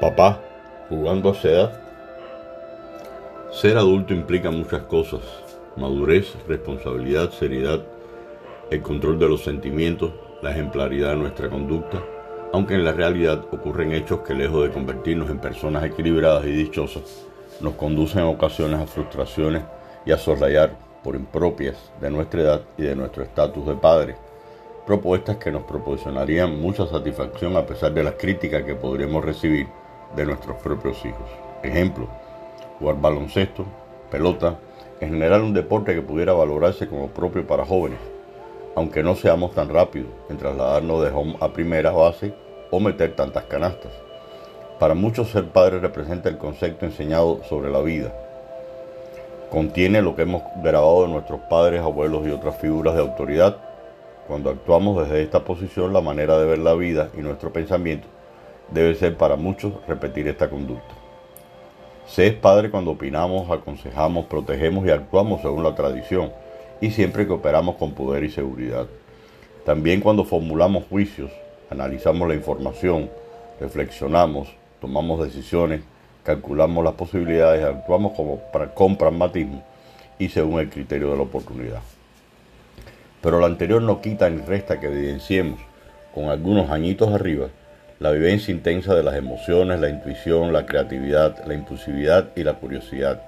Papá, jugando a esa edad. Ser adulto implica muchas cosas. Madurez, responsabilidad, seriedad, el control de los sentimientos, la ejemplaridad de nuestra conducta, aunque en la realidad ocurren hechos que lejos de convertirnos en personas equilibradas y dichosas, nos conducen en ocasiones a frustraciones y a soslayar por impropias de nuestra edad y de nuestro estatus de padre, propuestas que nos proporcionarían mucha satisfacción a pesar de las críticas que podríamos recibir de nuestros propios hijos. Ejemplo, jugar baloncesto, pelota, en general un deporte que pudiera valorarse como propio para jóvenes, aunque no seamos tan rápidos en trasladarnos de home a primera base o meter tantas canastas. Para muchos ser padre representa el concepto enseñado sobre la vida. Contiene lo que hemos grabado de nuestros padres, abuelos y otras figuras de autoridad. Cuando actuamos desde esta posición, la manera de ver la vida y nuestro pensamiento debe ser para muchos repetir esta conducta. Se es padre cuando opinamos, aconsejamos, protegemos y actuamos según la tradición y siempre que operamos con poder y seguridad. También cuando formulamos juicios, analizamos la información, reflexionamos, tomamos decisiones, calculamos las posibilidades, actuamos como con pragmatismo y según el criterio de la oportunidad. Pero lo anterior no quita ni resta que evidenciemos, con algunos añitos arriba, la vivencia intensa de las emociones, la intuición, la creatividad, la impulsividad y la curiosidad.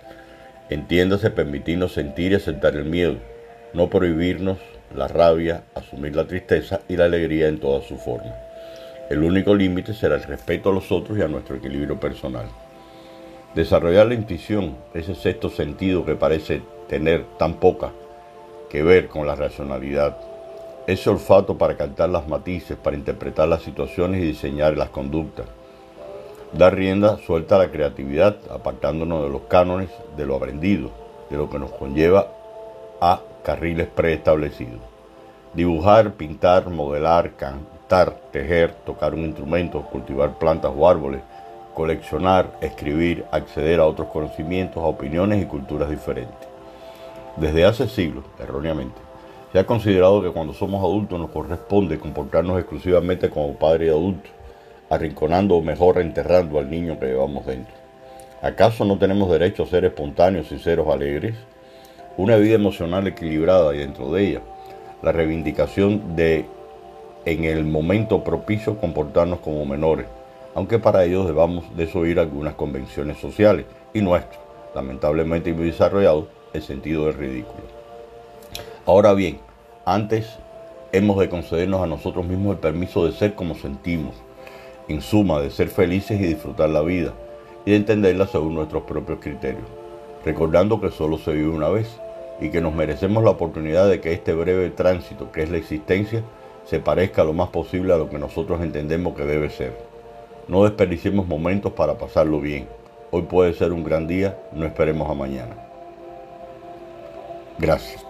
Entiéndase permitirnos sentir y aceptar el miedo, no prohibirnos la rabia, asumir la tristeza y la alegría en toda su forma. El único límite será el respeto a los otros y a nuestro equilibrio personal. Desarrollar la intuición, ese sexto sentido que parece tener tan poca que ver con la racionalidad, ese olfato para cantar las matices, para interpretar las situaciones y diseñar las conductas. Dar rienda suelta a la creatividad, apartándonos de los cánones, de lo aprendido, de lo que nos conlleva a carriles preestablecidos. Dibujar, pintar, modelar, cantar, tejer, tocar un instrumento, cultivar plantas o árboles, coleccionar, escribir, acceder a otros conocimientos, a opiniones y culturas diferentes. Desde hace siglos, erróneamente, se ha considerado que cuando somos adultos nos corresponde comportarnos exclusivamente como padre adulto, arrinconando o mejor enterrando al niño que llevamos dentro. ¿Acaso no tenemos derecho a ser espontáneos, sinceros, alegres? Una vida emocional equilibrada y dentro de ella, la reivindicación de en el momento propicio comportarnos como menores, aunque para ello debamos desoír algunas convenciones sociales y nuestro, lamentablemente muy desarrollado, el sentido del ridículo. Ahora bien, antes hemos de concedernos a nosotros mismos el permiso de ser como sentimos, en suma, de ser felices y disfrutar la vida, y de entenderla según nuestros propios criterios, recordando que solo se vive una vez y que nos merecemos la oportunidad de que este breve tránsito que es la existencia se parezca lo más posible a lo que nosotros entendemos que debe ser. No desperdiciemos momentos para pasarlo bien. Hoy puede ser un gran día, no esperemos a mañana. Gracias.